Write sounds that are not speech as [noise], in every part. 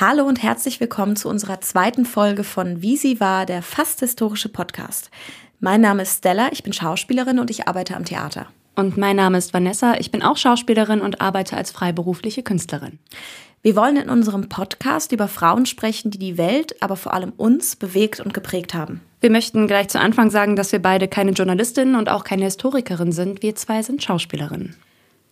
Hallo und herzlich willkommen zu unserer zweiten Folge von Wie sie war, der fast historische Podcast. Mein Name ist Stella, ich bin Schauspielerin und ich arbeite am Theater. Und mein Name ist Vanessa, ich bin auch Schauspielerin und arbeite als freiberufliche Künstlerin. Wir wollen in unserem Podcast über Frauen sprechen, die die Welt, aber vor allem uns bewegt und geprägt haben. Wir möchten gleich zu Anfang sagen, dass wir beide keine Journalistinnen und auch keine Historikerin sind. Wir zwei sind Schauspielerinnen.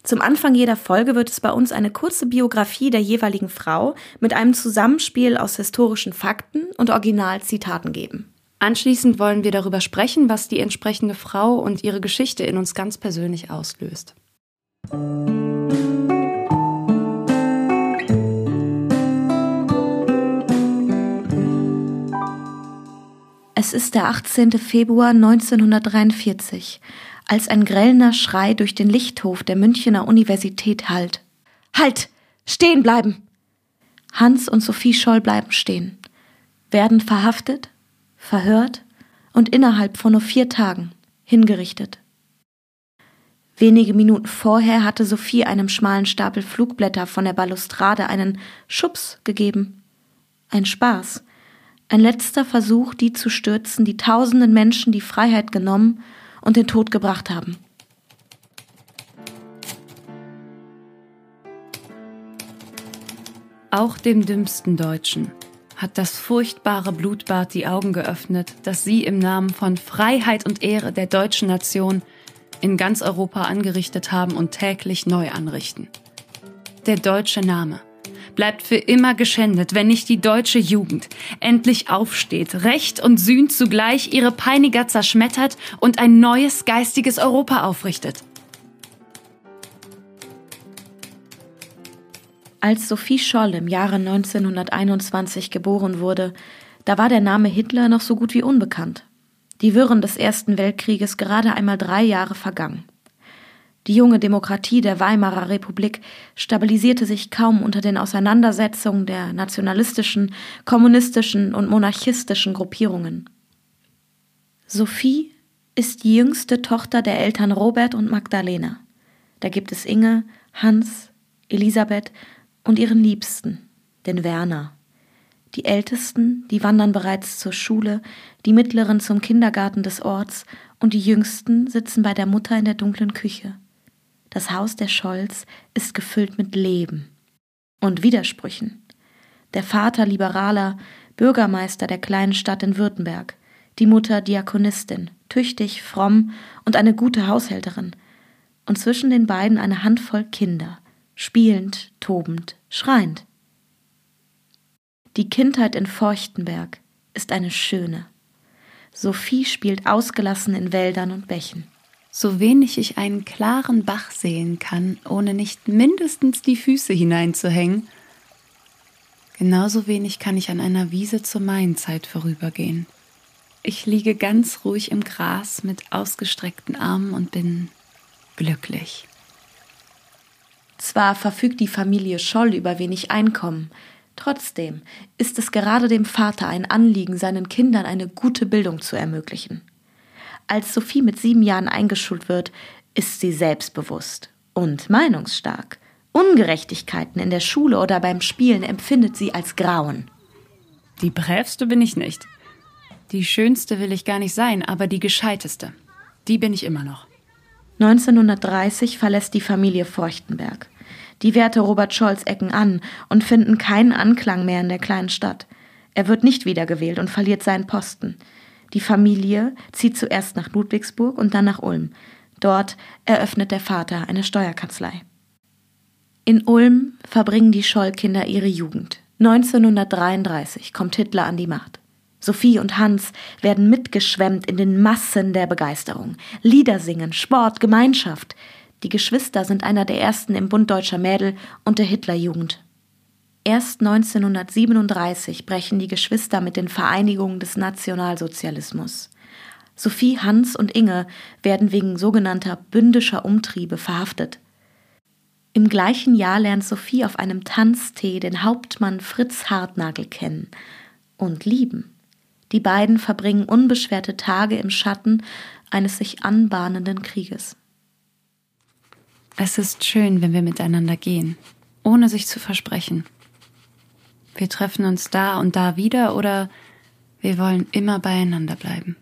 Zum Anfang jeder Folge wird es bei uns eine kurze Biografie der jeweiligen Frau mit einem Zusammenspiel aus historischen Fakten und Originalzitaten geben. Anschließend wollen wir darüber sprechen, was die entsprechende Frau und ihre Geschichte in uns ganz persönlich auslöst. Es ist der 18. Februar 1943 als ein grellender Schrei durch den Lichthof der Münchener Universität hallt. Halt! Stehen bleiben! Hans und Sophie Scholl bleiben stehen, werden verhaftet, verhört und innerhalb von nur vier Tagen hingerichtet. Wenige Minuten vorher hatte Sophie einem schmalen Stapel Flugblätter von der Balustrade einen Schubs gegeben. Ein Spaß, ein letzter Versuch, die zu stürzen, die tausenden Menschen die Freiheit genommen und den Tod gebracht haben. Auch dem dümmsten Deutschen hat das furchtbare Blutbad die Augen geöffnet, das sie im Namen von Freiheit und Ehre der deutschen Nation in ganz Europa angerichtet haben und täglich neu anrichten. Der deutsche Name bleibt für immer geschändet, wenn nicht die deutsche Jugend endlich aufsteht, Recht und Sühn zugleich ihre Peiniger zerschmettert und ein neues geistiges Europa aufrichtet. Als Sophie Scholl im Jahre 1921 geboren wurde, da war der Name Hitler noch so gut wie unbekannt. Die Wirren des Ersten Weltkrieges gerade einmal drei Jahre vergangen. Die junge Demokratie der Weimarer Republik stabilisierte sich kaum unter den Auseinandersetzungen der nationalistischen, kommunistischen und monarchistischen Gruppierungen. Sophie ist die jüngste Tochter der Eltern Robert und Magdalena. Da gibt es Inge, Hans, Elisabeth und ihren Liebsten, den Werner. Die Ältesten, die wandern bereits zur Schule, die Mittleren zum Kindergarten des Orts und die Jüngsten sitzen bei der Mutter in der dunklen Küche. Das Haus der Scholz ist gefüllt mit Leben und Widersprüchen. Der Vater liberaler, Bürgermeister der kleinen Stadt in Württemberg, die Mutter Diakonistin, tüchtig, fromm und eine gute Haushälterin, und zwischen den beiden eine Handvoll Kinder, spielend, tobend, schreiend. Die Kindheit in Feuchtenberg ist eine schöne. Sophie spielt ausgelassen in Wäldern und Bächen. So wenig ich einen klaren Bach sehen kann, ohne nicht mindestens die Füße hineinzuhängen, genauso wenig kann ich an einer Wiese zur Mainzeit vorübergehen. Ich liege ganz ruhig im Gras mit ausgestreckten Armen und bin glücklich. Zwar verfügt die Familie Scholl über wenig Einkommen, trotzdem ist es gerade dem Vater ein Anliegen, seinen Kindern eine gute Bildung zu ermöglichen. Als Sophie mit sieben Jahren eingeschult wird, ist sie selbstbewusst und meinungsstark. Ungerechtigkeiten in der Schule oder beim Spielen empfindet sie als Grauen. Die brävste bin ich nicht. Die schönste will ich gar nicht sein, aber die gescheiteste. Die bin ich immer noch. 1930 verlässt die Familie Feuchtenberg. Die Werte Robert Scholz ecken an und finden keinen Anklang mehr in der kleinen Stadt. Er wird nicht wiedergewählt und verliert seinen Posten. Die Familie zieht zuerst nach Ludwigsburg und dann nach Ulm. Dort eröffnet der Vater eine Steuerkanzlei. In Ulm verbringen die Schollkinder ihre Jugend. 1933 kommt Hitler an die Macht. Sophie und Hans werden mitgeschwemmt in den Massen der Begeisterung. Lieder singen, Sport, Gemeinschaft. Die Geschwister sind einer der ersten im Bund deutscher Mädel und der Hitlerjugend. Erst 1937 brechen die Geschwister mit den Vereinigungen des Nationalsozialismus. Sophie, Hans und Inge werden wegen sogenannter bündischer Umtriebe verhaftet. Im gleichen Jahr lernt Sophie auf einem Tanztee den Hauptmann Fritz Hartnagel kennen und lieben. Die beiden verbringen unbeschwerte Tage im Schatten eines sich anbahnenden Krieges. Es ist schön, wenn wir miteinander gehen, ohne sich zu versprechen. Wir treffen uns da und da wieder oder wir wollen immer beieinander bleiben.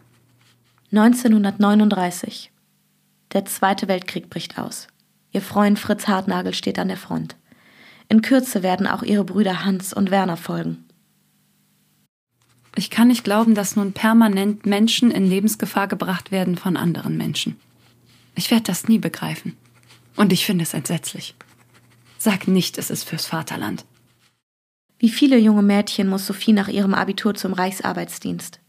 1939. Der Zweite Weltkrieg bricht aus. Ihr Freund Fritz Hartnagel steht an der Front. In Kürze werden auch ihre Brüder Hans und Werner folgen. Ich kann nicht glauben, dass nun permanent Menschen in Lebensgefahr gebracht werden von anderen Menschen. Ich werde das nie begreifen. Und ich finde es entsetzlich. Sag nicht, es ist fürs Vaterland. Wie viele junge Mädchen muss Sophie nach ihrem Abitur zum Reichsarbeitsdienst.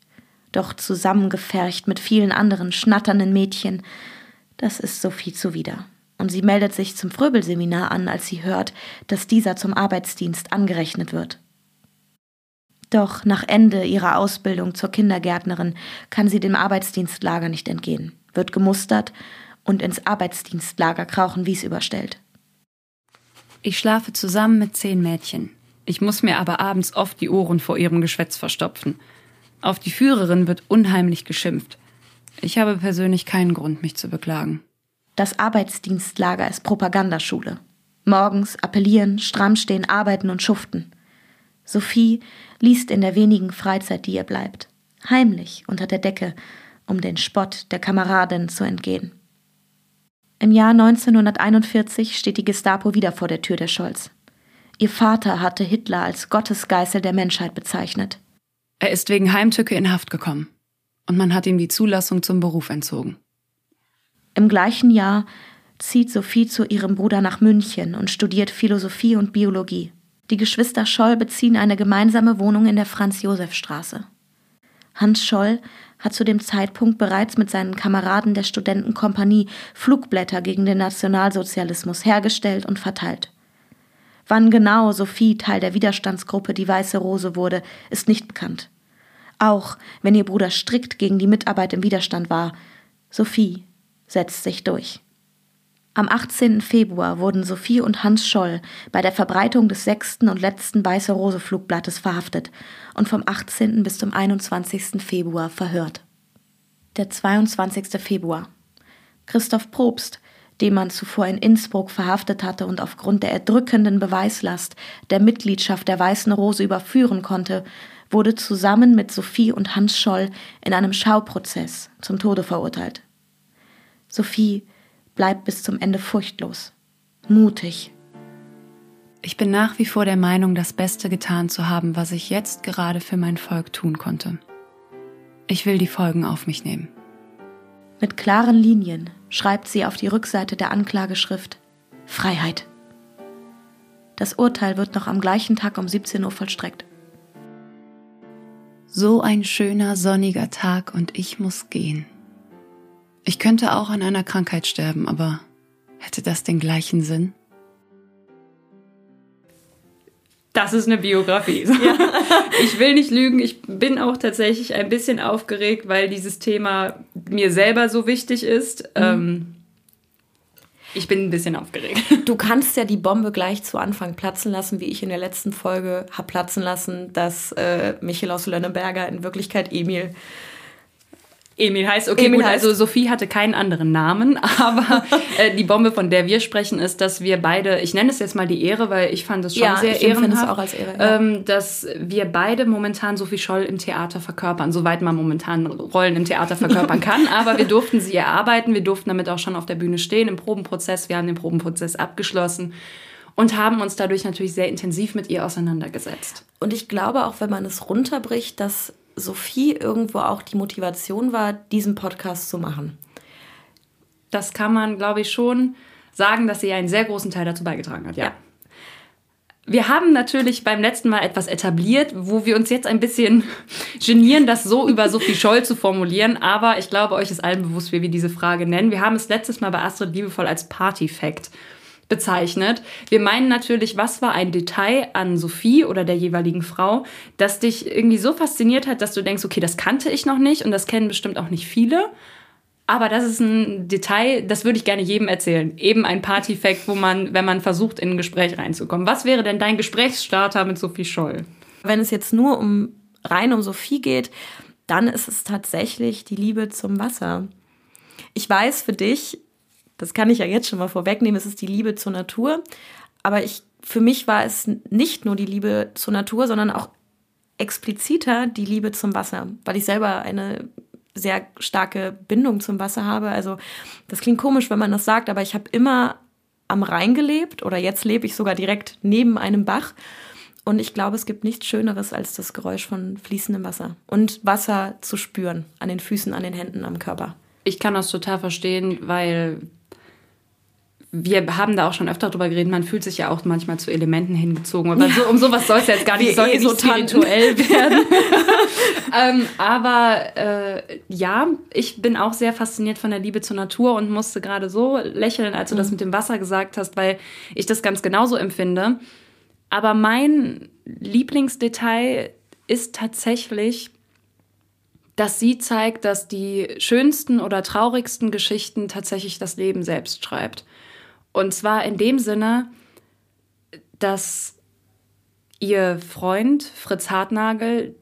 Doch zusammengefercht mit vielen anderen schnatternden Mädchen, das ist Sophie zuwider. Und sie meldet sich zum Fröbelseminar an, als sie hört, dass dieser zum Arbeitsdienst angerechnet wird. Doch nach Ende ihrer Ausbildung zur Kindergärtnerin kann sie dem Arbeitsdienstlager nicht entgehen, wird gemustert und ins Arbeitsdienstlager Krauchenwies überstellt. Ich schlafe zusammen mit zehn Mädchen. Ich muss mir aber abends oft die Ohren vor ihrem Geschwätz verstopfen. Auf die Führerin wird unheimlich geschimpft. Ich habe persönlich keinen Grund, mich zu beklagen. Das Arbeitsdienstlager ist Propagandaschule. Morgens appellieren, stramm stehen, arbeiten und schuften. Sophie liest in der wenigen Freizeit, die ihr bleibt, heimlich unter der Decke, um den Spott der Kameradin zu entgehen. Im Jahr 1941 steht die Gestapo wieder vor der Tür der Scholz. Ihr Vater hatte Hitler als Gottesgeißel der Menschheit bezeichnet. Er ist wegen Heimtücke in Haft gekommen und man hat ihm die Zulassung zum Beruf entzogen. Im gleichen Jahr zieht Sophie zu ihrem Bruder nach München und studiert Philosophie und Biologie. Die Geschwister Scholl beziehen eine gemeinsame Wohnung in der Franz-Josef-Straße. Hans Scholl hat zu dem Zeitpunkt bereits mit seinen Kameraden der Studentenkompanie Flugblätter gegen den Nationalsozialismus hergestellt und verteilt. Wann genau Sophie Teil der Widerstandsgruppe Die Weiße Rose wurde, ist nicht bekannt. Auch wenn ihr Bruder strikt gegen die Mitarbeit im Widerstand war, Sophie setzt sich durch. Am 18. Februar wurden Sophie und Hans Scholl bei der Verbreitung des sechsten und letzten Weiße Rose Flugblattes verhaftet und vom 18. bis zum 21. Februar verhört. Der 22. Februar. Christoph Probst, den man zuvor in Innsbruck verhaftet hatte und aufgrund der erdrückenden Beweislast der Mitgliedschaft der Weißen Rose überführen konnte, wurde zusammen mit Sophie und Hans Scholl in einem Schauprozess zum Tode verurteilt. Sophie bleibt bis zum Ende furchtlos, mutig. Ich bin nach wie vor der Meinung, das Beste getan zu haben, was ich jetzt gerade für mein Volk tun konnte. Ich will die Folgen auf mich nehmen. Mit klaren Linien schreibt sie auf die Rückseite der Anklageschrift Freiheit. Das Urteil wird noch am gleichen Tag um 17 Uhr vollstreckt. So ein schöner sonniger Tag und ich muss gehen. Ich könnte auch an einer Krankheit sterben, aber hätte das den gleichen Sinn? Das ist eine Biografie. Ja. [laughs] Ich will nicht lügen, ich bin auch tatsächlich ein bisschen aufgeregt, weil dieses Thema mir selber so wichtig ist. Mhm. Ähm, ich bin ein bisschen aufgeregt. [laughs] Du kannst ja die Bombe gleich zu Anfang platzen lassen, wie ich in der letzten Folge habe platzen lassen, dass äh, Michael aus Lönneberger in Wirklichkeit Emil Emil heißt, okay, Emil gut, heißt. also Sophie hatte keinen anderen Namen, [laughs] aber äh, die Bombe, von der wir sprechen, ist, dass wir beide, ich nenne es jetzt mal die Ehre, weil ich fand es schon ja, sehr ich ehrenhaft, es auch als Ehre, ja. ähm, dass wir beide momentan Sophie Scholl im Theater verkörpern, soweit man momentan Rollen im Theater verkörpern kann, [laughs] aber wir durften sie erarbeiten, wir durften damit auch schon auf der Bühne stehen im Probenprozess, wir haben den Probenprozess abgeschlossen und haben uns dadurch natürlich sehr intensiv mit ihr auseinandergesetzt. Und ich glaube auch, wenn man es runterbricht, dass Sophie irgendwo auch die Motivation war, diesen Podcast zu machen. Das kann man, glaube ich, schon sagen, dass sie einen sehr großen Teil dazu beigetragen hat, ja. ja. Wir haben natürlich beim letzten Mal etwas etabliert, wo wir uns jetzt ein bisschen [laughs] genieren, das so über Sophie Scholl zu formulieren. Aber ich glaube, euch ist allen bewusst, wie wir diese Frage nennen. Wir haben es letztes Mal bei Astrid liebevoll als Party-Fact bezeichnet. Wir meinen natürlich, was war ein Detail an Sophie oder der jeweiligen Frau, das dich irgendwie so fasziniert hat, dass du denkst, okay, das kannte ich noch nicht und das kennen bestimmt auch nicht viele. Aber das ist ein Detail, das würde ich gerne jedem erzählen. Eben ein Party-Fact, wo man, wenn man versucht, in ein Gespräch reinzukommen. Was wäre denn dein Gesprächsstarter mit Sophie Scholl? Wenn es jetzt nur um rein um Sophie geht, dann ist es tatsächlich die Liebe zum Wasser. Ich weiß für dich, das kann ich ja jetzt schon mal vorwegnehmen, es ist die Liebe zur Natur. Aber ich für mich war es nicht nur die Liebe zur Natur, sondern auch expliziter die Liebe zum Wasser, weil ich selber eine sehr starke Bindung zum Wasser habe. Also das klingt komisch, wenn man das sagt, aber ich habe immer am Rhein gelebt oder jetzt lebe ich sogar direkt neben einem Bach. Und ich glaube, es gibt nichts Schöneres als das Geräusch von fließendem Wasser und Wasser zu spüren an den Füßen, an den Händen, am Körper. Ich kann das total verstehen, weil wir haben da auch schon öfter drüber geredet, man fühlt sich ja auch manchmal zu Elementen hingezogen. Ja. So, um sowas soll es jetzt gar nicht, soll eh nicht spirituell [laughs] werden. ähm, aber äh, ja, ich bin auch sehr fasziniert von der Liebe zur Natur und musste gerade so lächeln, als du mhm. das mit dem Wasser gesagt hast, weil ich das ganz genauso empfinde. Aber mein Lieblingsdetail ist tatsächlich, dass sie zeigt, dass die schönsten oder traurigsten Geschichten tatsächlich das Leben selbst schreibt. Und zwar in dem Sinne, dass ihr Freund Fritz Hartnagel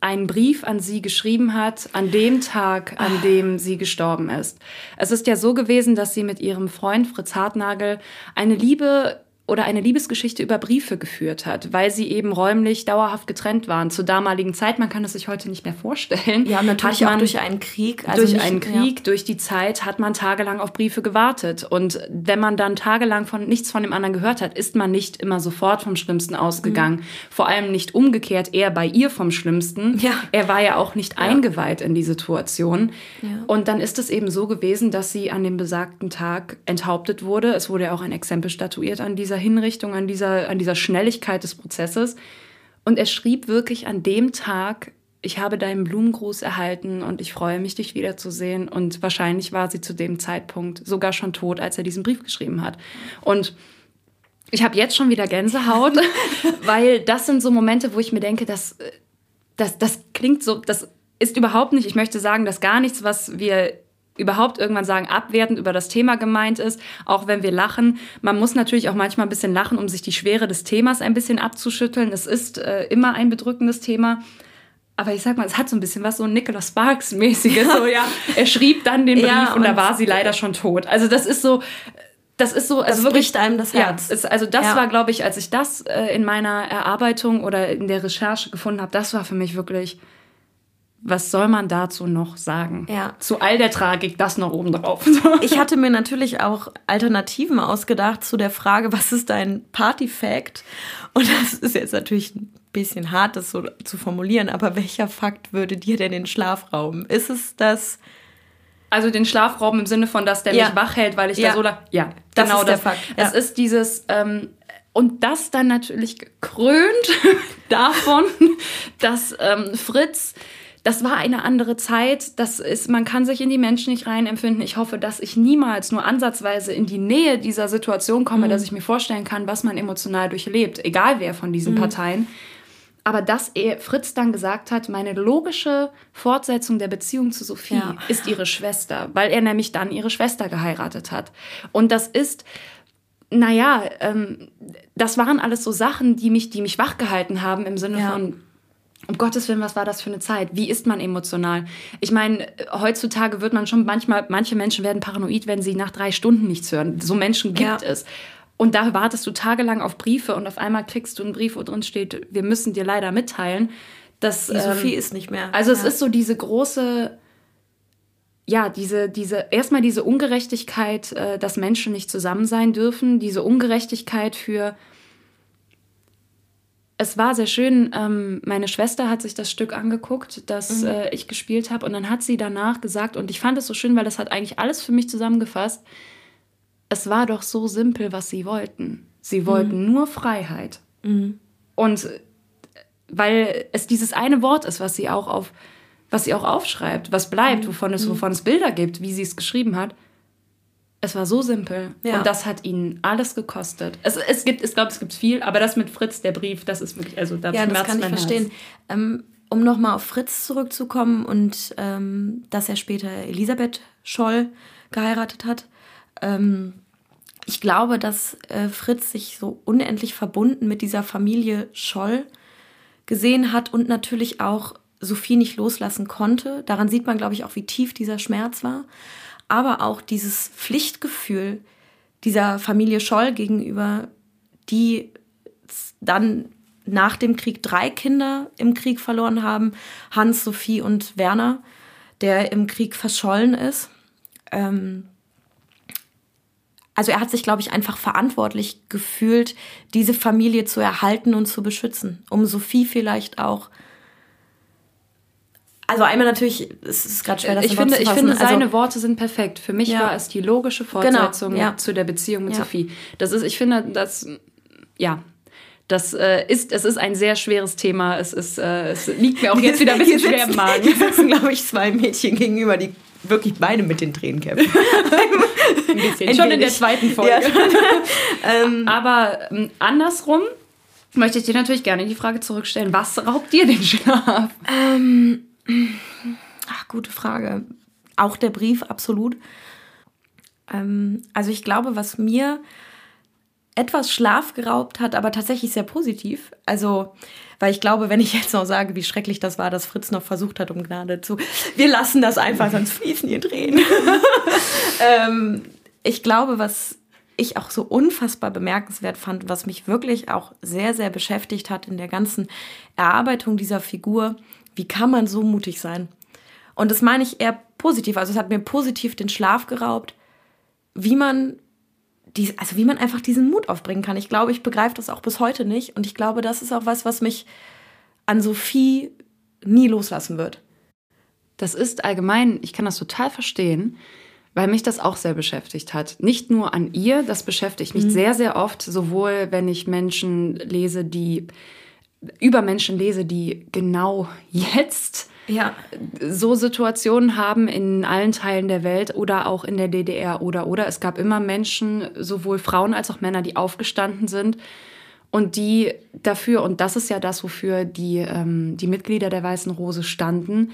einen Brief an sie geschrieben hat, an dem Tag, an dem sie gestorben ist. Es ist ja so gewesen, dass sie mit ihrem Freund Fritz Hartnagel eine Liebe oder eine Liebesgeschichte über Briefe geführt hat, weil sie eben räumlich dauerhaft getrennt waren zur damaligen Zeit. Man kann es sich heute nicht mehr vorstellen. Ja, natürlich man, auch durch einen Krieg. Also durch nicht, einen Krieg, ja. durch die Zeit hat man tagelang auf Briefe gewartet. Und wenn man dann tagelang von nichts von dem anderen gehört hat, ist man nicht immer sofort vom Schlimmsten ausgegangen. Mhm. Vor allem nicht umgekehrt, eher bei ihr vom Schlimmsten. Ja. Er war ja auch nicht ja. eingeweiht in die Situation. Ja. Und dann ist es eben so gewesen, dass sie an dem besagten Tag enthauptet wurde. Es wurde ja auch ein Exempel statuiert an dieser Hinrichtung, an dieser, an dieser Schnelligkeit des Prozesses. Und er schrieb wirklich an dem Tag, ich habe deinen Blumengruß erhalten und ich freue mich, dich wiederzusehen. Und wahrscheinlich war sie zu dem Zeitpunkt sogar schon tot, als er diesen Brief geschrieben hat. Und ich habe jetzt schon wieder Gänsehaut, [laughs] weil das sind so Momente, wo ich mir denke, dass das, das klingt so, das ist überhaupt nicht, ich möchte sagen, dass gar nichts, was wir überhaupt irgendwann sagen, abwertend über das Thema gemeint ist, auch wenn wir lachen. Man muss natürlich auch manchmal ein bisschen lachen, um sich die Schwere des Themas ein bisschen abzuschütteln. Es ist äh, immer ein bedrückendes Thema. Aber ich sag mal, es hat so ein bisschen was so Nicholas Sparks-mäßiges. So, ja. [laughs] Er schrieb dann den Brief ja, und, und, da war sie leider schon tot. Also das ist so, das ist so, also das wirklich einem das Herz. Ja, ist, also das ja. war, glaube ich, als ich das äh, in meiner Erarbeitung oder in der Recherche gefunden habe, das war für mich wirklich was soll man dazu noch sagen? Ja. Zu all der Tragik, das noch oben drauf. [laughs] ich hatte mir natürlich auch Alternativen ausgedacht zu der Frage, was ist dein Party-Fact? Und das ist jetzt natürlich ein bisschen hart, das so zu formulieren, aber welcher Fakt würde dir denn den Schlaf rauben? Ist es das. Also den Schlafraum im Sinne von, dass der ja. mich wach hält, weil ich ja. da so lang. Ja, das genau ist das. Der Fakt. Ja. Es ist dieses. Ähm, und das dann natürlich gekrönt [laughs] davon, [laughs] dass ähm, Fritz das war eine andere Zeit. Das ist, man kann sich in die Menschen nicht reinempfinden. Ich hoffe, dass ich niemals nur ansatzweise in die Nähe dieser Situation komme, mhm. dass ich mir vorstellen kann, was man emotional durchlebt, egal wer von diesen mhm. Parteien. Aber dass er, Fritz dann gesagt hat, meine logische Fortsetzung der Beziehung zu Sophie ja. ist ihre Schwester, weil er nämlich dann ihre Schwester geheiratet hat. Und das ist, naja, ähm, das waren alles so Sachen, die mich, die mich wachgehalten haben im Sinne ja. von, um Gottes Willen, was war das für eine Zeit? Wie ist man emotional? Ich meine, heutzutage wird man schon manchmal, manche Menschen werden paranoid, wenn sie nach drei Stunden nichts hören. So Menschen gibt ja. es. Und da wartest du tagelang auf Briefe und auf einmal kriegst du einen Brief, wo drin steht, wir müssen dir leider mitteilen, dass. Die Sophie ähm, ist nicht mehr. Also ja. es ist so diese große, ja, diese, diese, erstmal diese Ungerechtigkeit, äh, dass Menschen nicht zusammen sein dürfen, diese Ungerechtigkeit für es war sehr schön. Ähm, meine Schwester hat sich das Stück angeguckt, das mhm. äh, ich gespielt habe. Und dann hat sie danach gesagt, und ich fand es so schön, weil das hat eigentlich alles für mich zusammengefasst. Es war doch so simpel, was sie wollten. Sie wollten mhm. nur Freiheit. Mhm. Und äh, weil es dieses eine Wort ist, was sie auch auf, was sie auch aufschreibt, was bleibt, mhm. wovon es, mhm. wovon es Bilder gibt, wie sie es geschrieben hat. Es war so simpel. Ja. Und das hat ihnen alles gekostet. Es, es gibt, ich glaube, es gibt viel, aber das mit Fritz, der Brief, das ist wirklich, also da Ja, das kann ich verstehen. Ähm, um nochmal auf Fritz zurückzukommen und ähm, dass er später Elisabeth Scholl geheiratet hat. Ähm, ich glaube, dass äh, Fritz sich so unendlich verbunden mit dieser Familie Scholl gesehen hat und natürlich auch Sophie nicht loslassen konnte. Daran sieht man, glaube ich, auch, wie tief dieser Schmerz war aber auch dieses Pflichtgefühl dieser Familie Scholl gegenüber, die dann nach dem Krieg drei Kinder im Krieg verloren haben. Hans, Sophie und Werner, der im Krieg verschollen ist. Ähm also er hat sich, glaube ich, einfach verantwortlich gefühlt, diese Familie zu erhalten und zu beschützen. Um Sophie vielleicht auch also einmal natürlich, es ist gerade schwer, das ich finde, ich finde, seine also, Worte sind perfekt. Für mich ja. war es die logische genau, Fortsetzung genau, ja. zu der Beziehung mit ja. Sophie. Das ist, ich finde, das, ja, das äh, ist, es ist ein sehr schweres Thema. Es, ist, äh, es liegt mir auch jetzt wieder ein bisschen schwer im Magen. Hier sitzen, glaube ich, zwei Mädchen gegenüber, die wirklich beide mit den Tränen kämpfen. [laughs] ein bisschen. Schon in der zweiten Folge. [laughs] ähm, Aber ähm, andersrum möchte ich dir natürlich gerne die Frage zurückstellen. Was raubt dir den Schlaf? Ähm, ach, gute Frage. Auch der Brief, absolut. Ähm, also ich glaube, was mir etwas Schlaf geraubt hat, aber tatsächlich sehr positiv. Also, weil ich glaube, wenn ich jetzt noch sage, wie schrecklich das war, dass Fritz noch versucht hat, um Gnade zu, wir lassen das einfach, sonst fließen hier Tränen. [laughs] ähm, ich glaube, was ich auch so unfassbar bemerkenswert fand, was mich wirklich auch sehr, sehr beschäftigt hat in der ganzen Erarbeitung dieser Figur, wie kann man so mutig sein? Und das meine ich eher positiv. Also es hat mir positiv den Schlaf geraubt, wie man die, also wie man einfach diesen Mut aufbringen kann. Ich glaube, ich begreife das auch bis heute nicht. Und ich glaube, das ist auch was, was mich an Sophie nie loslassen wird. Das ist allgemein, ich kann das total verstehen, weil mich das auch sehr beschäftigt hat. Nicht nur an ihr, das beschäftigt mich mhm. sehr, sehr oft, sowohl wenn ich Menschen lese, die über Menschen lese, die genau jetzt ja. so Situationen haben in allen Teilen der Welt oder auch in der DDR oder oder. Es gab immer Menschen, sowohl Frauen als auch Männer, die aufgestanden sind und die dafür, und das ist ja das, wofür die, ähm, die Mitglieder der Weißen Rose standen,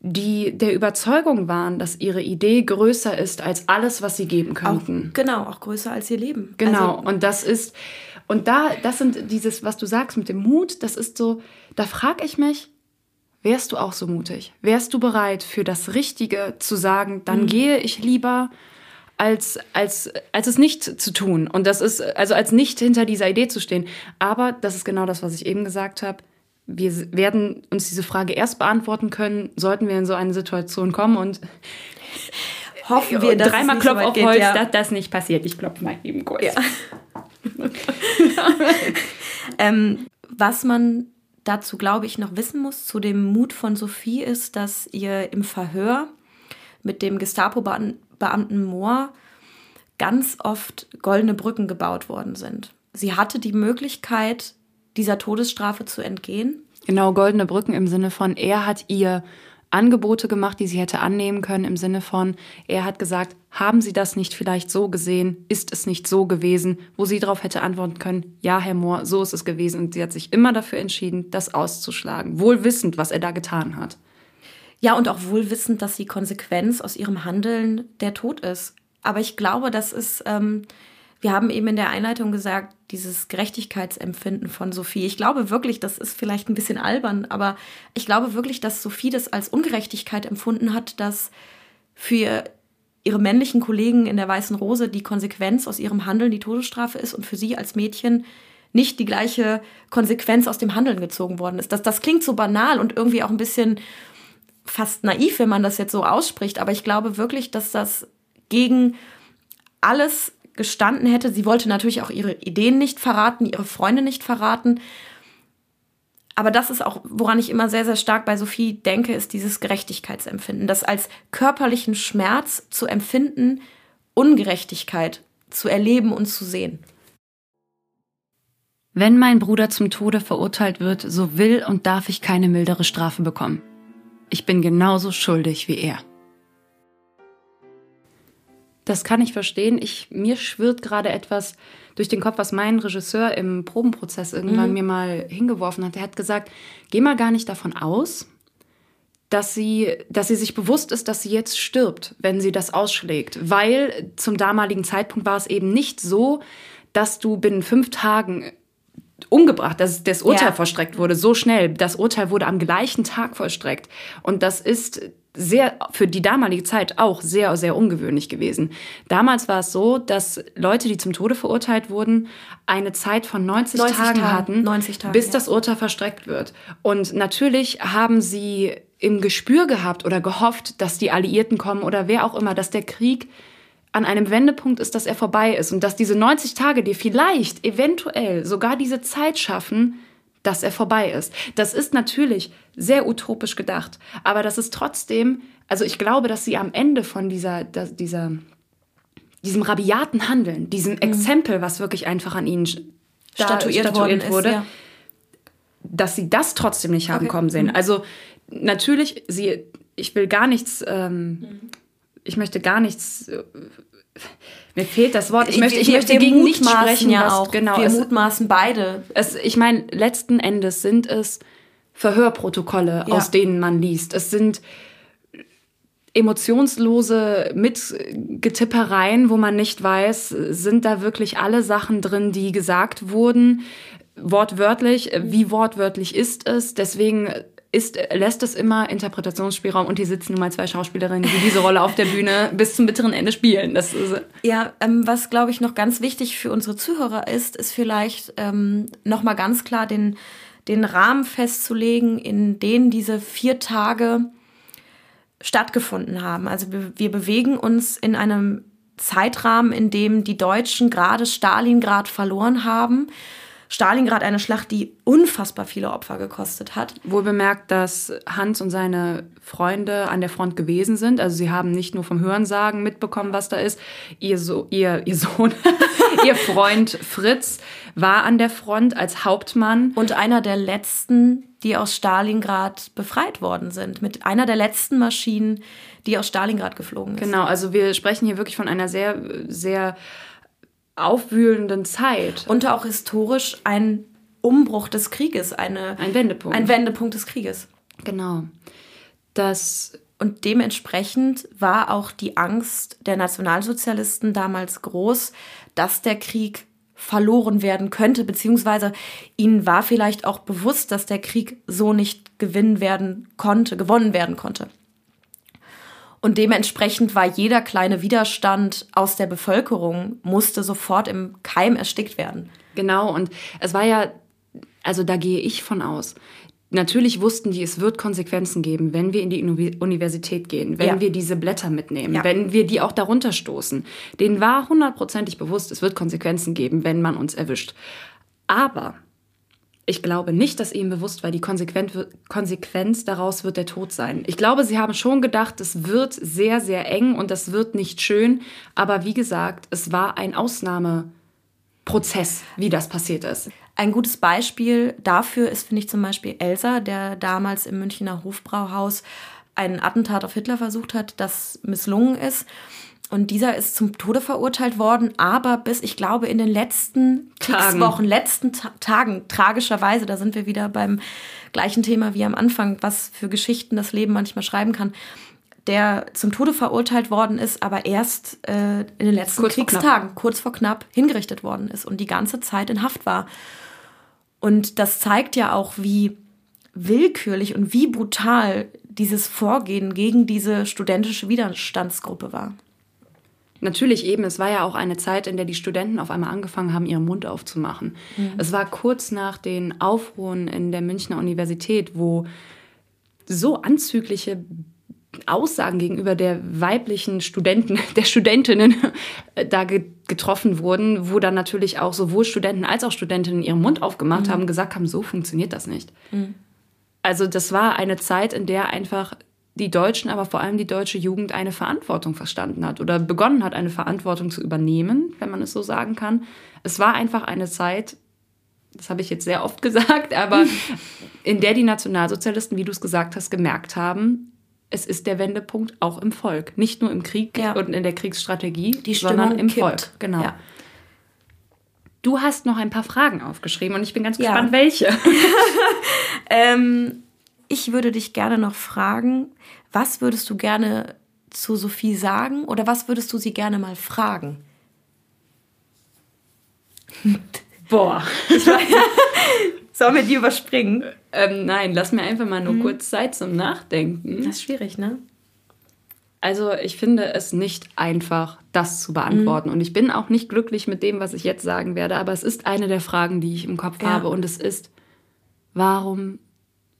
die der Überzeugung waren, dass ihre Idee größer ist als alles, was sie geben könnten. Auch, genau, auch größer als ihr Leben. Genau, also, und das ist, und da, das sind dieses, was du sagst mit dem Mut, das ist so, da frage ich mich, wärst du auch so mutig? Wärst du bereit, für das Richtige zu sagen, dann mhm. gehe ich lieber, als, als, als es nicht zu tun? Und das ist, also als nicht hinter dieser Idee zu stehen. Aber das ist genau das, was ich eben gesagt habe. Wir werden uns diese Frage erst beantworten können, sollten wir in so eine Situation kommen und hoffen wir, dass dreimal Klopf auf Holz, ja. dass das nicht passiert. Ich klopfe mal eben kurz. Ja. [laughs] ähm, was man dazu, glaube ich, noch wissen muss zu dem Mut von Sophie ist, dass ihr im Verhör mit dem Gestapo-Beamten Mohr ganz oft goldene Brücken gebaut worden sind. Sie hatte die Möglichkeit, dieser Todesstrafe zu entgehen. Genau, goldene Brücken im Sinne von, er hat ihr Angebote gemacht, die sie hätte annehmen können im Sinne von, er hat gesagt, haben Sie das nicht vielleicht so gesehen? Ist es nicht so gewesen? Wo sie darauf hätte antworten können, ja, Herr Mohr, so ist es gewesen. Und sie hat sich immer dafür entschieden, das auszuschlagen, wohl wissend, was er da getan hat. Ja, und auch wohl wissend, dass die Konsequenz aus ihrem Handeln der Tod ist. Aber ich glaube, das ist, ähm, wir haben eben in der Einleitung gesagt, dieses Gerechtigkeitsempfinden von Sophie. Ich glaube wirklich, das ist vielleicht ein bisschen albern, aber ich glaube wirklich, dass Sophie das als Ungerechtigkeit empfunden hat, dass für ihre männlichen Kollegen in der Weißen Rose die Konsequenz aus ihrem Handeln die Todesstrafe ist und für sie als Mädchen nicht die gleiche Konsequenz aus dem Handeln gezogen worden ist. Das, das klingt so banal und irgendwie auch ein bisschen fast naiv, wenn man das jetzt so ausspricht, aber ich glaube wirklich, dass das gegen alles gestanden hätte. Sie wollte natürlich auch ihre Ideen nicht verraten, ihre Freunde nicht verraten. Aber das ist auch, woran ich immer sehr, sehr stark bei Sophie denke, ist dieses Gerechtigkeitsempfinden. Das als körperlichen Schmerz zu empfinden, Ungerechtigkeit zu erleben und zu sehen. Wenn mein Bruder zum Tode verurteilt wird, so will und darf ich keine mildere Strafe bekommen. Ich bin genauso schuldig wie er. Das kann ich verstehen. Ich, mir schwirrt gerade etwas durch den Kopf, was mein Regisseur im Probenprozess irgendwann mhm. mir mal hingeworfen hat. Er hat gesagt, geh mal gar nicht davon aus, dass sie, dass sie sich bewusst ist, dass sie jetzt stirbt, wenn sie das ausschlägt. Weil zum damaligen Zeitpunkt war es eben nicht so, dass du binnen fünf Tagen umgebracht, dass das Urteil ja. vollstreckt wurde, so schnell. Das Urteil wurde am gleichen Tag vollstreckt. Und das ist sehr, für die damalige Zeit auch sehr, sehr ungewöhnlich gewesen. Damals war es so, dass Leute, die zum Tode verurteilt wurden, eine Zeit von 90, 90 Tagen, Tagen, hatten, 90 Tage, bis ja. das Urteil verstreckt wird. Und natürlich haben sie im Gespür gehabt oder gehofft, dass die Alliierten kommen oder wer auch immer, dass der Krieg an einem Wendepunkt ist, dass er vorbei ist und dass diese 90 Tage dir vielleicht, eventuell sogar diese Zeit schaffen, dass er vorbei ist. Das ist natürlich sehr utopisch gedacht, aber das ist trotzdem, also ich glaube, dass sie am Ende von dieser, dieser diesem rabiaten Handeln, diesem mhm. Exempel, was wirklich einfach an ihnen statuiert, statuiert wurde, ist, ja. dass sie das trotzdem nicht haben okay. kommen sehen. Mhm. Also natürlich, sie, ich will gar nichts, ähm, mhm. ich möchte gar nichts äh, mir fehlt das Wort. Ich möchte, ich wir, möchte wir gegen nichts sprechen. Ja was, auch. Genau, wir es, mutmaßen beide. Es, ich meine, letzten Endes sind es Verhörprotokolle, ja. aus denen man liest. Es sind emotionslose Mitgetippereien, wo man nicht weiß, sind da wirklich alle Sachen drin, die gesagt wurden, wortwörtlich, wie wortwörtlich ist es. Deswegen ist, lässt es immer Interpretationsspielraum und hier sitzen nun mal zwei Schauspielerinnen, die diese Rolle auf der Bühne [laughs] bis zum bitteren Ende spielen. Das ist ja, ähm, was glaube ich noch ganz wichtig für unsere Zuhörer ist, ist vielleicht ähm, nochmal ganz klar den, den Rahmen festzulegen, in den diese vier Tage stattgefunden haben. Also wir, wir bewegen uns in einem Zeitrahmen, in dem die Deutschen gerade Stalingrad verloren haben Stalingrad eine Schlacht, die unfassbar viele Opfer gekostet hat. Wohl bemerkt, dass Hans und seine Freunde an der Front gewesen sind. Also sie haben nicht nur vom Hörensagen mitbekommen, was da ist. Ihr, so ihr, ihr Sohn, [laughs] ihr Freund Fritz war an der Front als Hauptmann. Und einer der letzten, die aus Stalingrad befreit worden sind. Mit einer der letzten Maschinen, die aus Stalingrad geflogen ist. Genau, also wir sprechen hier wirklich von einer sehr, sehr aufwühlenden Zeit. Und auch historisch ein Umbruch des Krieges, eine, ein Wendepunkt. Ein Wendepunkt des Krieges. Genau. Das und dementsprechend war auch die Angst der Nationalsozialisten damals groß, dass der Krieg verloren werden könnte, beziehungsweise ihnen war vielleicht auch bewusst, dass der Krieg so nicht gewinnen werden konnte, gewonnen werden konnte. Und dementsprechend war jeder kleine Widerstand aus der Bevölkerung, musste sofort im Keim erstickt werden. Genau, und es war ja, also da gehe ich von aus. Natürlich wussten die, es wird Konsequenzen geben, wenn wir in die Universität gehen, wenn ja. wir diese Blätter mitnehmen, ja. wenn wir die auch darunter stoßen. Denen war hundertprozentig bewusst, es wird Konsequenzen geben, wenn man uns erwischt. Aber ich glaube nicht, dass ihnen bewusst war, die Konsequenz daraus wird der Tod sein. Ich glaube, sie haben schon gedacht, es wird sehr, sehr eng und das wird nicht schön. Aber wie gesagt, es war ein Ausnahmeprozess, wie das passiert ist. Ein gutes Beispiel dafür ist, finde ich, zum Beispiel Elsa, der damals im Münchner Hofbrauhaus einen Attentat auf Hitler versucht hat, das misslungen ist. Und dieser ist zum Tode verurteilt worden, aber bis, ich glaube, in den letzten Kriegswochen, letzten Ta Tagen, tragischerweise, da sind wir wieder beim gleichen Thema wie am Anfang, was für Geschichten das Leben manchmal schreiben kann, der zum Tode verurteilt worden ist, aber erst äh, in den letzten kurz Kriegstagen, vor kurz vor knapp, hingerichtet worden ist und die ganze Zeit in Haft war. Und das zeigt ja auch, wie willkürlich und wie brutal dieses Vorgehen gegen diese studentische Widerstandsgruppe war. Natürlich eben, es war ja auch eine Zeit, in der die Studenten auf einmal angefangen haben, ihren Mund aufzumachen. Mhm. Es war kurz nach den Aufruhen in der Münchner Universität, wo so anzügliche Aussagen gegenüber der weiblichen Studenten, [laughs] der Studentinnen äh, da getroffen wurden, wo dann natürlich auch sowohl Studenten als auch Studentinnen ihren Mund aufgemacht mhm. haben, gesagt haben, so funktioniert das nicht. Mhm. Also das war eine Zeit, in der einfach die Deutschen, aber vor allem die deutsche Jugend eine Verantwortung verstanden hat oder begonnen hat, eine Verantwortung zu übernehmen, wenn man es so sagen kann. Es war einfach eine Zeit, das habe ich jetzt sehr oft [laughs] gesagt, aber in der die Nationalsozialisten, wie du es gesagt hast, gemerkt haben, es ist der Wendepunkt auch im Volk. Nicht nur im Krieg ja. und in der Kriegsstrategie, die sondern im kippt. Volk. Genau. Ja. Du hast noch ein paar Fragen aufgeschrieben und ich bin ganz gespannt, ja. welche. [laughs] [laughs] ähm, ich würde dich gerne noch fragen, was würdest du gerne zu Sophie sagen oder was würdest du sie gerne mal fragen? [laughs] Boah. Sollen wir die überspringen? Ähm, nein, lass mir einfach mal nur hm. kurz Zeit zum Nachdenken. Das ist schwierig, ne? Also ich finde es nicht einfach, das zu beantworten. Mhm. Und ich bin auch nicht glücklich mit dem, was ich jetzt sagen werde. Aber es ist eine der Fragen, die ich im Kopf ja. habe. Und es ist, warum,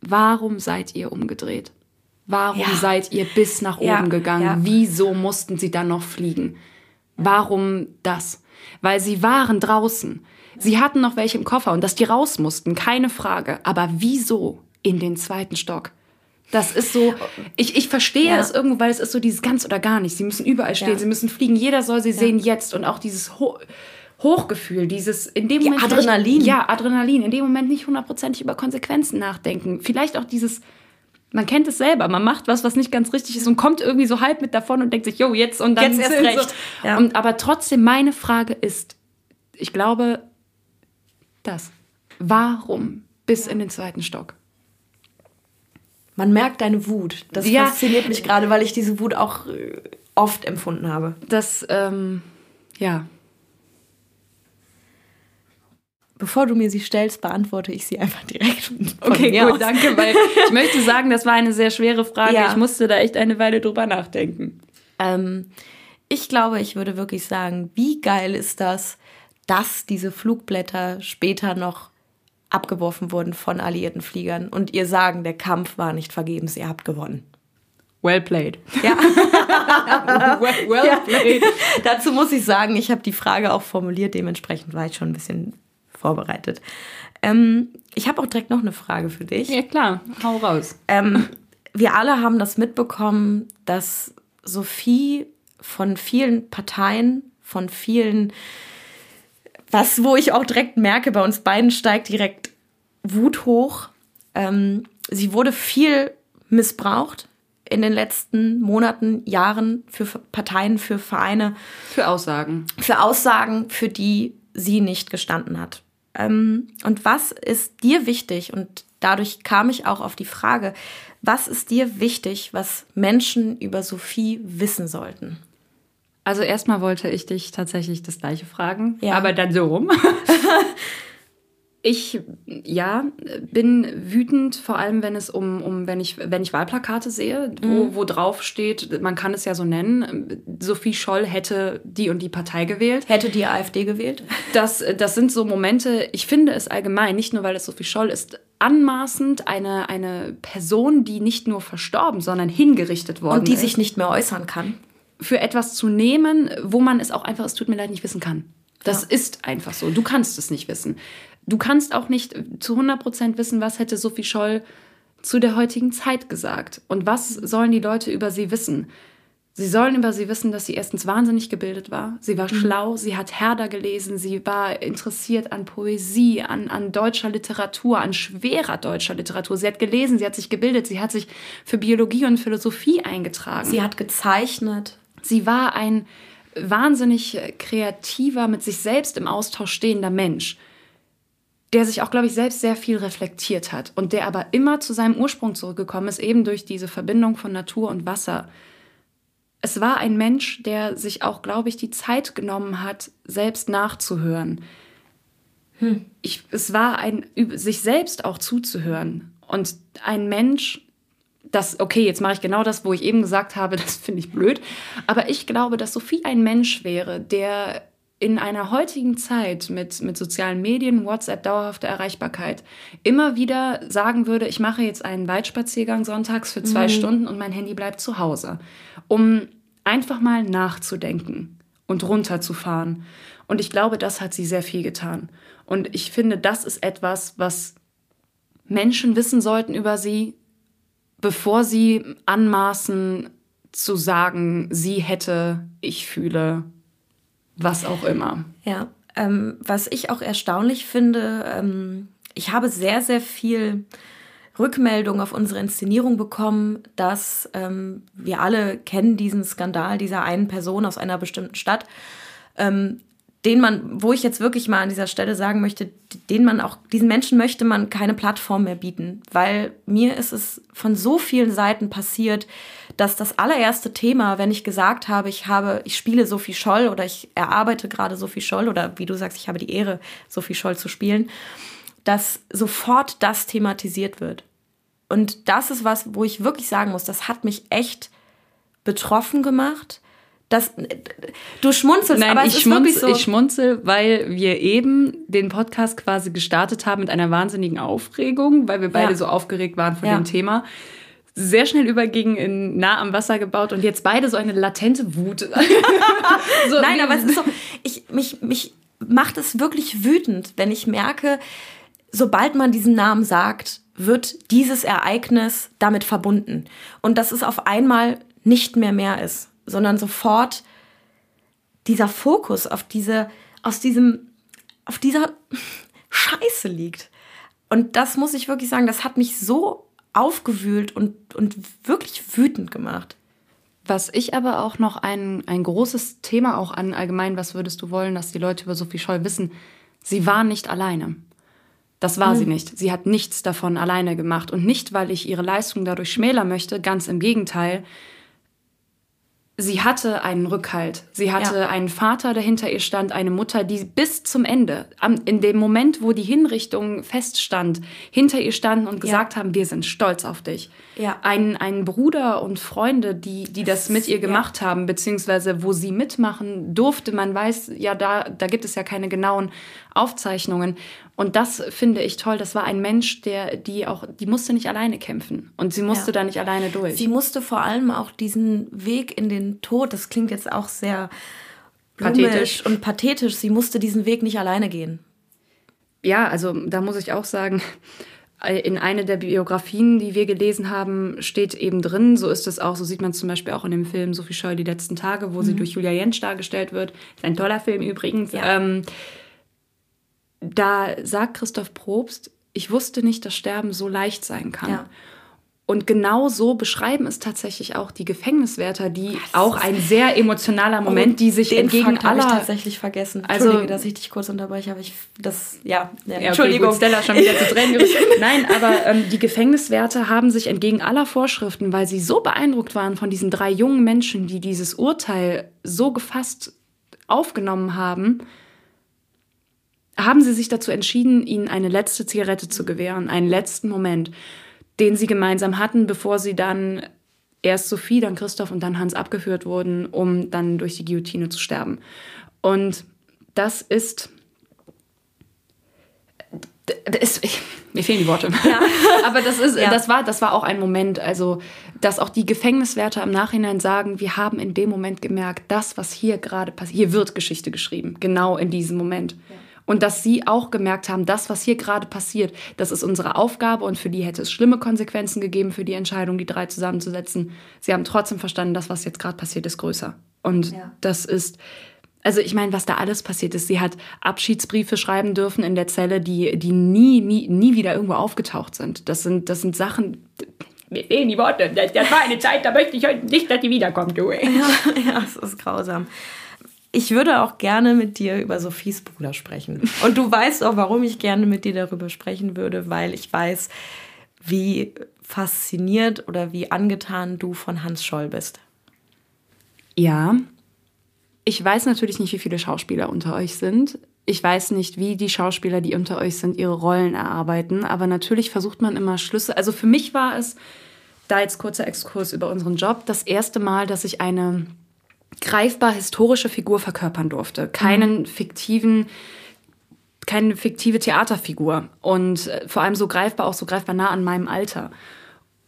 warum seid ihr umgedreht? Warum ja. seid ihr bis nach oben ja. gegangen? Wieso mussten sie dann noch fliegen? Warum das? Weil sie waren draußen. Sie hatten noch welche im Koffer und dass die raus mussten, keine Frage. Aber wieso in den zweiten Stock? Das ist so, ich, ich verstehe ja. es irgendwo, weil es ist so dieses ganz oder gar nicht. Sie müssen überall stehen, ja. sie müssen fliegen, jeder soll sie ja. sehen jetzt und auch dieses Ho Hochgefühl, dieses in dem Moment. Adrenalin. Ja, Adrenalin. In dem Moment nicht hundertprozentig über Konsequenzen nachdenken. Vielleicht auch dieses, man kennt es selber, man macht was, was nicht ganz richtig ist und kommt irgendwie so halb mit davon und denkt sich, jo, jetzt und dann jetzt erst recht. So. Und, aber trotzdem, meine Frage ist, ich glaube, das. Warum bis in den zweiten Stock? Man merkt deine Wut. Das ja. fasziniert mich gerade, weil ich diese Wut auch äh, oft empfunden habe. Das, ähm, ja. Bevor du mir sie stellst, beantworte ich sie einfach direkt. okay, gut, aus. danke, weil ich möchte sagen, das war eine sehr schwere Frage. Ja. Ich musste da echt eine Weile drüber nachdenken. Ähm, ich glaube, ich würde wirklich sagen, wie geil ist das, dass diese Flugblätter später noch abgeworfen wurden von alliierten Fliegern und ihr sagen, der Kampf war nicht vergebens, ihr habt gewonnen. Well played. Ja. [laughs] well, well ja. played. Dazu muss ich sagen, ich habe die Frage auch formuliert, dementsprechend war ich schon ein bisschen vorbereitet. Ähm, ich habe auch direkt noch eine Frage für dich. Ja, klar, hau raus. Ähm, [laughs] wir alle haben das mitbekommen, dass Sophie von vielen Parteien, von vielen was, wo ich auch direkt merke, bei uns beiden steigt direkt Wut hoch. Ähm, sie wurde viel missbraucht in den letzten Monaten, Jahren für Parteien, für Vereine. Für Aussagen. Für Aussagen, für die sie nicht gestanden hat. Ähm, und was ist dir wichtig? Und dadurch kam ich auch auf die Frage, was ist dir wichtig, was Menschen über Sophie wissen sollten? Also erstmal wollte ich dich tatsächlich das gleiche fragen, ja. aber dann so rum. [laughs] [laughs] ich ja bin wütend, vor allem wenn es um, um wenn ich wenn ich Wahlplakate sehe, wo, mhm. wo drauf steht, man kann es ja so nennen, Sophie Scholl hätte die und die Partei gewählt. Hätte die AfD gewählt? Das, das sind so Momente, ich finde es allgemein, nicht nur weil es Sophie Scholl ist, anmaßend, eine, eine Person, die nicht nur verstorben, sondern hingerichtet worden ist. Und die ist. sich nicht mehr äußern kann für etwas zu nehmen, wo man es auch einfach, es tut mir leid, nicht wissen kann. Das ja. ist einfach so. Du kannst es nicht wissen. Du kannst auch nicht zu 100% wissen, was hätte Sophie Scholl zu der heutigen Zeit gesagt. Und was sollen die Leute über sie wissen? Sie sollen über sie wissen, dass sie erstens wahnsinnig gebildet war. Sie war mhm. schlau, sie hat Herder gelesen, sie war interessiert an Poesie, an, an deutscher Literatur, an schwerer deutscher Literatur. Sie hat gelesen, sie hat sich gebildet, sie hat sich für Biologie und Philosophie eingetragen. Sie hat gezeichnet. Sie war ein wahnsinnig kreativer, mit sich selbst im Austausch stehender Mensch, der sich auch, glaube ich, selbst sehr viel reflektiert hat und der aber immer zu seinem Ursprung zurückgekommen ist, eben durch diese Verbindung von Natur und Wasser. Es war ein Mensch, der sich auch, glaube ich, die Zeit genommen hat, selbst nachzuhören. Hm. Ich, es war ein, sich selbst auch zuzuhören. Und ein Mensch, das, okay, jetzt mache ich genau das, wo ich eben gesagt habe, [laughs] das finde ich blöd. Aber ich glaube, dass Sophie ein Mensch wäre, der in einer heutigen Zeit mit, mit sozialen Medien, WhatsApp, dauerhafte Erreichbarkeit immer wieder sagen würde, ich mache jetzt einen Weitspaziergang sonntags für zwei mhm. Stunden und mein Handy bleibt zu Hause, um einfach mal nachzudenken und runterzufahren. Und ich glaube, das hat sie sehr viel getan. Und ich finde, das ist etwas, was Menschen wissen sollten über sie, bevor sie anmaßen zu sagen, sie hätte, ich fühle, was auch immer. Ja, ähm, was ich auch erstaunlich finde, ähm, ich habe sehr, sehr viel Rückmeldung auf unsere Inszenierung bekommen, dass ähm, wir alle kennen diesen Skandal dieser einen Person aus einer bestimmten Stadt. Ähm, den man, wo ich jetzt wirklich mal an dieser Stelle sagen möchte, den man auch, diesen Menschen möchte man keine Plattform mehr bieten, weil mir ist es von so vielen Seiten passiert, dass das allererste Thema, wenn ich gesagt habe, ich habe, ich spiele Sophie Scholl oder ich erarbeite gerade Sophie Scholl oder wie du sagst, ich habe die Ehre, Sophie Scholl zu spielen, dass sofort das thematisiert wird. Und das ist was, wo ich wirklich sagen muss, das hat mich echt betroffen gemacht. Das, du schmunzelst, Nein, aber ich es ist schmunzel, wirklich so. ich schmunzel, weil wir eben den Podcast quasi gestartet haben mit einer wahnsinnigen Aufregung, weil wir beide Ja. so aufgeregt waren von Ja. dem Thema. Sehr schnell übergingen in nah am Wasser gebaut und jetzt beide so eine latente Wut. [laughs] so, Nein, aber es ist so, ich, mich, mich macht es wirklich wütend, wenn ich merke, sobald man diesen Namen sagt, wird dieses Ereignis damit verbunden. Und dass es auf einmal nicht mehr mehr ist, sondern sofort dieser Fokus auf diese, aus diesem, auf dieser [laughs] Scheiße liegt. Und das muss ich wirklich sagen, das hat mich so aufgewühlt und, und wirklich wütend gemacht. Was ich aber auch noch ein, ein großes Thema auch an allgemein, was würdest du wollen, dass die Leute über Sophie Scholl wissen, sie war nicht alleine. Das war sie nicht. Sie hat nichts davon alleine gemacht. Und nicht, weil ich ihre Leistung dadurch schmälern möchte, ganz im Gegenteil. Sie hatte einen Rückhalt. Sie hatte Ja. einen Vater, der hinter ihr stand, eine Mutter, die bis zum Ende, am, in dem Moment, wo die Hinrichtung feststand, hinter ihr standen und gesagt haben, wir sind stolz auf dich. Ja. Ein, ein Bruder und Freunde, die, die das mit ihr gemacht haben, beziehungsweise wo sie mitmachen durfte. Man weiß ja, da, da gibt es ja keine genauen Aufzeichnungen. Und das finde ich toll. Das war ein Mensch, der, die auch, die musste nicht alleine kämpfen. Und sie musste Ja. da nicht alleine durch. Sie musste vor allem auch diesen Weg in den Tod, das klingt jetzt auch sehr Pathetisch. und pathetisch, sie musste diesen Weg nicht alleine gehen. ja, also da muss ich auch sagen, in einer der Biografien, die wir gelesen haben, steht eben drin, so ist es auch, so sieht man es zum Beispiel auch in dem Film Sophie Scholl die letzten Tage, wo sie durch Julia Jentsch dargestellt wird. Ist ein toller Film übrigens. Ja. Ähm, da sagt Christoph Probst, ich wusste nicht, dass Sterben so leicht sein kann. Ja. Und genau so beschreiben es tatsächlich auch die Gefängniswärter, die auch ein sehr emotionaler Moment, die sich Den entgegen Fakt habe ich aller tatsächlich vergessen. Also- Entschuldige, dass ich dich kurz unterbreche, aber ich das ja, ja Ja, okay, Entschuldigung. gut, Stella schon wieder zu Tränen gerührt. [laughs] Nein, aber ähm, die Gefängniswärter haben sich entgegen aller Vorschriften, weil sie so beeindruckt waren von diesen drei jungen Menschen, die dieses Urteil so gefasst aufgenommen haben, haben sie sich dazu entschieden, ihnen eine letzte Zigarette zu gewähren, einen letzten Moment, den sie gemeinsam hatten, bevor sie dann erst Sophie, dann Christoph und dann Hans abgeführt wurden, um dann durch die Guillotine zu sterben. Und das ist das, ich, mir fehlen die Worte. [laughs] Aber das ist, Ja. das war, das war auch ein Moment, also, dass auch die Gefängniswärter im Nachhinein sagen, wir haben in dem Moment gemerkt, das, was hier gerade passiert, hier wird Geschichte geschrieben, genau in diesem Moment. Und dass sie auch gemerkt haben, das, was hier gerade passiert, das ist unsere Aufgabe und für die hätte es schlimme Konsequenzen gegeben, für die Entscheidung, die drei zusammenzusetzen. Sie haben trotzdem verstanden, das, was jetzt gerade passiert, ist größer. Und Ja. das ist, also ich meine, was da alles passiert ist. Sie hat Abschiedsbriefe schreiben dürfen in der Zelle, die, die nie, nie, nie wieder irgendwo aufgetaucht sind. Das sind, das sind Sachen. Mir fehlen die Worte. Das, das war eine Zeit, da möchte ich heute nicht, dass die wiederkommt, du. ey. ja, [laughs] es ist grausam. Ich würde auch gerne mit dir über Sophies Bruder sprechen. Und du weißt auch, warum ich gerne mit dir darüber sprechen würde, weil ich weiß, wie fasziniert oder wie angetan du von Hans Scholl bist. Ja. Ich weiß natürlich nicht, wie viele Schauspieler unter euch sind. Ich weiß nicht, wie die Schauspieler, die unter euch sind, ihre Rollen erarbeiten. Aber natürlich versucht man immer Schlüsse. Also für mich war es, da jetzt kurzer Exkurs über unseren Job, das erste Mal, dass ich eine greifbar historische Figur verkörpern durfte. Keinen fiktiven, keine fiktive Theaterfigur. Und äh, vor allem so greifbar, auch so greifbar nah an meinem Alter.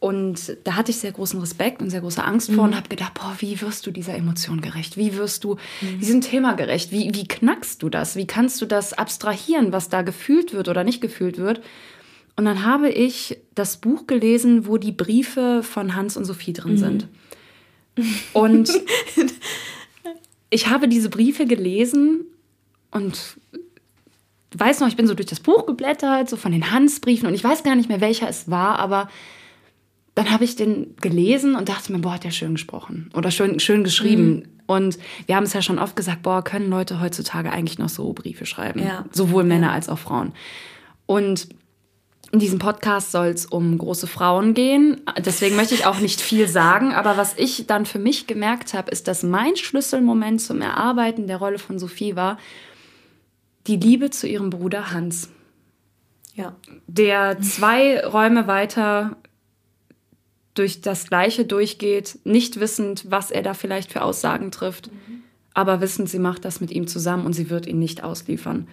Und da hatte ich sehr großen Respekt und sehr große Angst vor und habe gedacht, boah, wie wirst du dieser Emotion gerecht? Wie wirst du diesem Thema gerecht? Wie, wie knackst du das? Wie kannst du das abstrahieren, was da gefühlt wird oder nicht gefühlt wird? Und dann habe ich das Buch gelesen, wo die Briefe von Hans und Sophie drin sind. Und ich habe diese Briefe gelesen und weiß noch, ich bin so durch das Buch geblättert, so von den Hans-Briefen und ich weiß gar nicht mehr, welcher es war, aber dann habe ich den gelesen und dachte mir, boah, hat der schön gesprochen oder schön, schön geschrieben. Und wir haben es ja schon oft gesagt, boah, können Leute heutzutage eigentlich noch so Briefe schreiben? Ja. Sowohl Männer als auch Frauen. Und in diesem Podcast soll es um große Frauen gehen. Deswegen möchte ich auch nicht viel sagen. Aber was ich dann für mich gemerkt habe, ist, dass mein Schlüsselmoment zum Erarbeiten der Rolle von Sophie war die Liebe zu ihrem Bruder Hans Ja. der zwei Räume weiter durch das Gleiche durchgeht, nicht wissend, was er da vielleicht für Aussagen trifft, mhm. aber wissend, sie macht das mit ihm zusammen und sie wird ihn nicht ausliefern.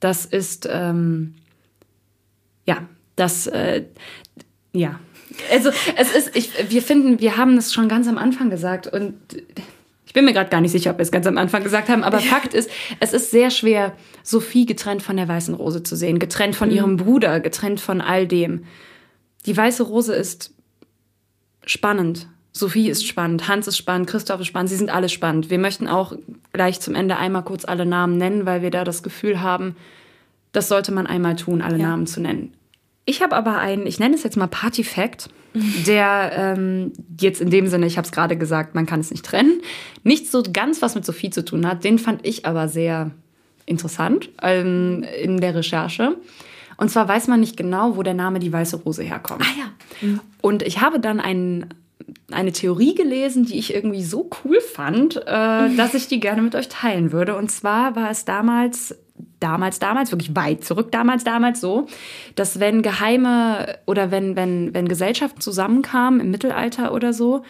Das ist, ähm, ja, das, äh, ja. Also es ist, ich, wir finden, wir haben es schon ganz am Anfang gesagt und ich bin mir gerade gar nicht sicher, ob wir es ganz am Anfang gesagt haben, aber Fakt ist, es ist sehr schwer, Sophie getrennt von der weißen Rose zu sehen, getrennt von mhm. ihrem Bruder, getrennt von all dem. Die weiße Rose ist spannend. Sophie ist spannend, Hans ist spannend, Christoph ist spannend, sie sind alle spannend. Wir möchten auch gleich zum Ende einmal kurz alle Namen nennen, weil wir da das Gefühl haben, das sollte man einmal tun, alle ja. Namen zu nennen. Ich habe aber einen, ich nenne es jetzt mal Party Fact, der ähm, jetzt in dem Sinne, ich habe es gerade gesagt, man kann es nicht trennen, nicht so ganz was mit Sophie zu tun hat. Den fand ich aber sehr interessant ähm, in der Recherche. Und zwar weiß man nicht genau, wo der Name die Weiße Rose herkommt. Ah ja. Mhm. Und ich habe dann einen, eine Theorie gelesen, die ich irgendwie so cool fand, äh, [laughs] dass ich die gerne mit euch teilen würde. Und zwar war es damals, damals, damals, wirklich weit zurück, damals, damals so, dass wenn geheime oder wenn, wenn, wenn Gesellschaften zusammenkamen im Mittelalter oder so,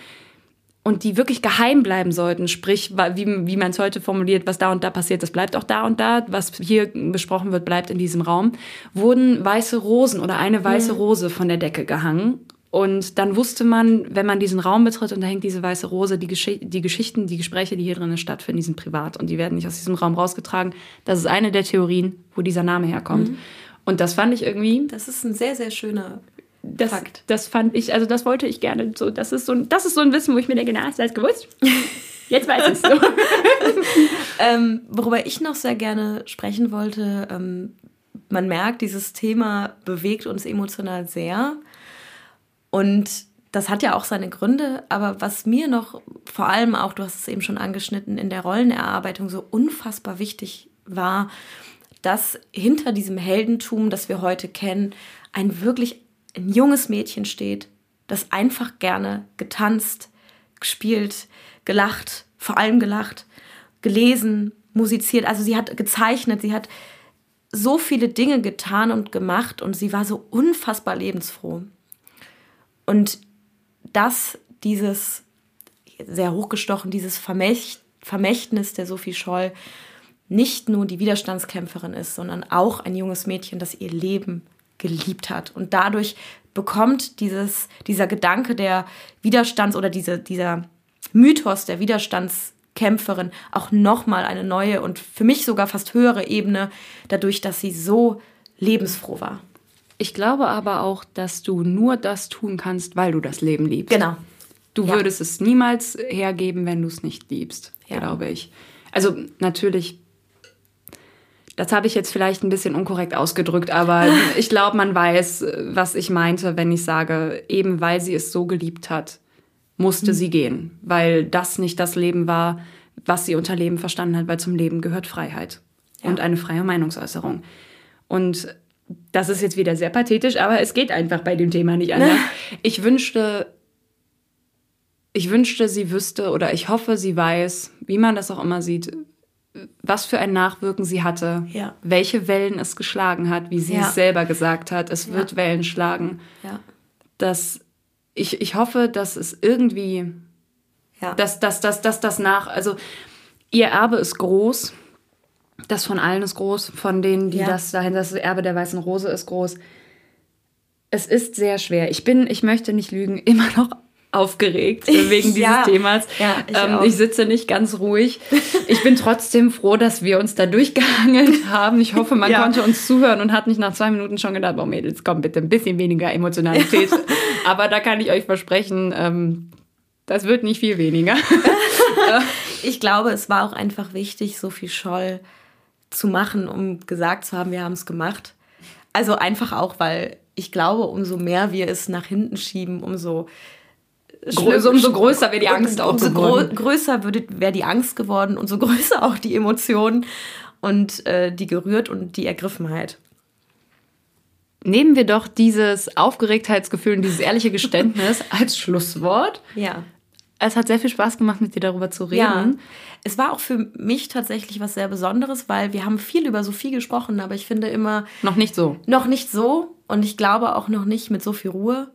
und die wirklich geheim bleiben sollten, sprich, wie, wie man es heute formuliert, was da und da passiert, das bleibt auch da und da, was hier besprochen wird, bleibt in diesem Raum, wurden weiße Rosen oder eine weiße mhm. Rose von der Decke gehangen. Und dann wusste man, wenn man diesen Raum betritt und da hängt diese weiße Rose, die, Gesch die Geschichten, die Gespräche, die hier drinnen stattfinden, die sind privat und die werden nicht aus diesem Raum rausgetragen. Das ist eine der Theorien, wo dieser Name herkommt. Mhm. Und das fand ich irgendwie. Das ist ein sehr, sehr schöner das, Fakt. Das fand ich, also das wollte ich gerne so. Das ist so, das ist so ein Wissen, wo ich mir denke, na, hast du das gewusst? [laughs] Jetzt weiß ich es so. [laughs] ähm, worüber ich noch sehr gerne sprechen wollte, ähm, man merkt, dieses Thema bewegt uns emotional sehr. Und das hat ja auch seine Gründe, aber was mir noch vor allem auch, du hast es eben schon angeschnitten, in der Rollenerarbeitung so unfassbar wichtig war, dass hinter diesem Heldentum, das wir heute kennen, ein wirklich ein junges Mädchen steht, das einfach gerne getanzt, gespielt, gelacht, vor allem gelacht, gelesen, musiziert. Also sie hat gezeichnet, sie hat so viele Dinge getan und gemacht und sie war so unfassbar lebensfroh. Und das, dieses sehr hochgestochen, dieses Vermächt, Vermächtnis der Sophie Scholl, nicht nur die Widerstandskämpferin ist, sondern auch ein junges Mädchen, das ihr Leben geliebt hat. Und dadurch bekommt dieses, dieser Gedanke der Widerstands- oder diese, dieser Mythos der Widerstandskämpferin auch nochmal eine neue und für mich sogar fast höhere Ebene, dadurch, dass sie so lebensfroh war. Ich glaube aber auch, dass du nur das tun kannst, weil du das Leben liebst. Genau. Du ja. würdest es niemals hergeben, wenn du es nicht liebst, ja. glaube ich. Also natürlich das habe ich jetzt vielleicht ein bisschen unkorrekt ausgedrückt, aber [laughs] ich glaube, man weiß, was ich meinte, wenn ich sage, eben weil sie es so geliebt hat, musste mhm. sie gehen, weil das nicht das Leben war, was sie unter Leben verstanden hat, weil zum Leben gehört Freiheit ja. und eine freie Meinungsäußerung. Und das ist jetzt wieder sehr pathetisch, aber es geht einfach bei dem Thema nicht anders. [laughs] Ich wünschte, ich wünschte, sie wüsste oder ich hoffe, sie weiß, wie man das auch immer sieht, was für ein Nachwirken sie hatte, ja. welche Wellen es geschlagen hat, wie sie ja. es selber gesagt hat, es wird ja. Wellen schlagen. Dass ich, ich hoffe, dass es irgendwie, dass, dass, dass, dass das nach, also ihr Erbe ist groß, das von allen ist groß, von denen, die das dahin, das Erbe der weißen Rose ist groß. Es ist sehr schwer. Ich bin, ich möchte nicht lügen, [laughs] immer noch aufgeregt [laughs] wegen dieses ja, Themas. Ja, ich, ähm, ich, sitze nicht ganz ruhig. [laughs] Ich bin trotzdem froh, dass wir uns da durchgehangelt haben. Ich hoffe, man ja. konnte uns zuhören und hat nicht nach zwei Minuten schon gedacht, oh Mädels, komm bitte, ein bisschen weniger Emotionalität. Aber da kann ich euch versprechen, ähm, das wird nicht viel weniger. ich glaube, es war auch einfach wichtig, Sophie Scholl zu machen, um gesagt zu haben, wir haben es gemacht. Also einfach auch, weil ich glaube, umso mehr wir es nach hinten schieben, umso Größer, umso größer wäre die Angst auch umso geworden. größer wäre die Angst geworden und so [laughs] größer auch die Emotionen und äh, die gerührt und die Ergriffenheit. Nehmen wir doch dieses Aufgeregtheitsgefühl und dieses ehrliche Geständnis [laughs] als Schlusswort. Ja. Es hat sehr viel Spaß gemacht, mit dir darüber zu reden. Ja. Es war auch für mich tatsächlich was sehr Besonderes, weil wir haben viel über Sophie gesprochen, aber ich finde immer. Noch nicht so. Noch nicht so. Und ich glaube auch noch nicht mit so viel Ruhe.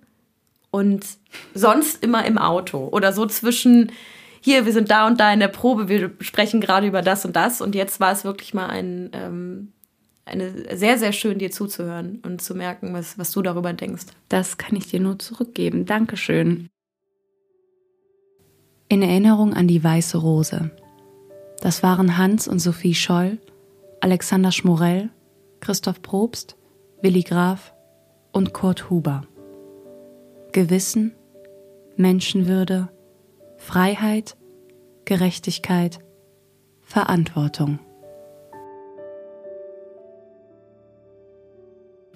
und sonst immer im Auto oder so zwischen hier, wir sind da und da in der Probe, wir sprechen gerade über das und das und jetzt war es wirklich mal ein, ähm, eine sehr, sehr schön, dir zuzuhören und zu merken, was, was du darüber denkst. Das kann ich dir nur zurückgeben. Dankeschön. In Erinnerung an die Weiße Rose. Das waren Hans und Sophie Scholl, Alexander Schmorell, Christoph Probst, Willi Graf und Kurt Huber. Gewissen, Menschenwürde, Freiheit, Gerechtigkeit, Verantwortung.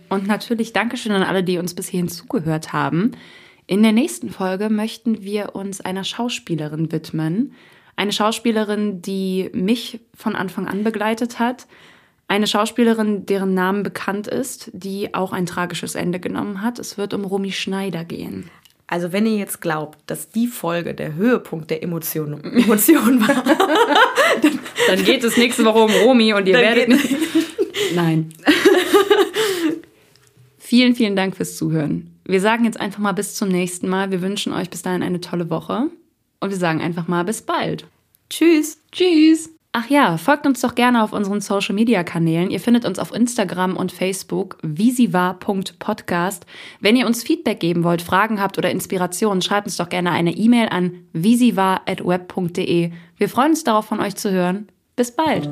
Und natürlich Dankeschön an alle, die uns bis hierhin zugehört haben. In der nächsten Folge möchten wir uns einer Schauspielerin widmen. Eine Schauspielerin, die mich von Anfang an begleitet hat. Eine Schauspielerin, deren Namen bekannt ist, die auch ein tragisches Ende genommen hat. Es wird um Romy Schneider gehen. Also wenn ihr jetzt glaubt, dass die Folge der Höhepunkt der Emotionen Emotion war, dann, [laughs] dann, geht es nächste Woche um Romy und ihr werdet... Nein. [laughs] Vielen, vielen Dank fürs Zuhören. Wir sagen jetzt einfach mal bis zum nächsten Mal. Wir wünschen euch bis dahin eine tolle Woche. Und wir sagen einfach mal bis bald. Tschüss. Tschüss. Ach ja, folgt uns doch gerne auf unseren Social Media Kanälen. Ihr findet uns auf Instagram und Facebook war.podcast. Wenn ihr uns Feedback geben wollt, Fragen habt oder Inspirationen, schreibt uns doch gerne eine E-Mail an war@web.de. Wir freuen uns darauf von euch zu hören. Bis bald.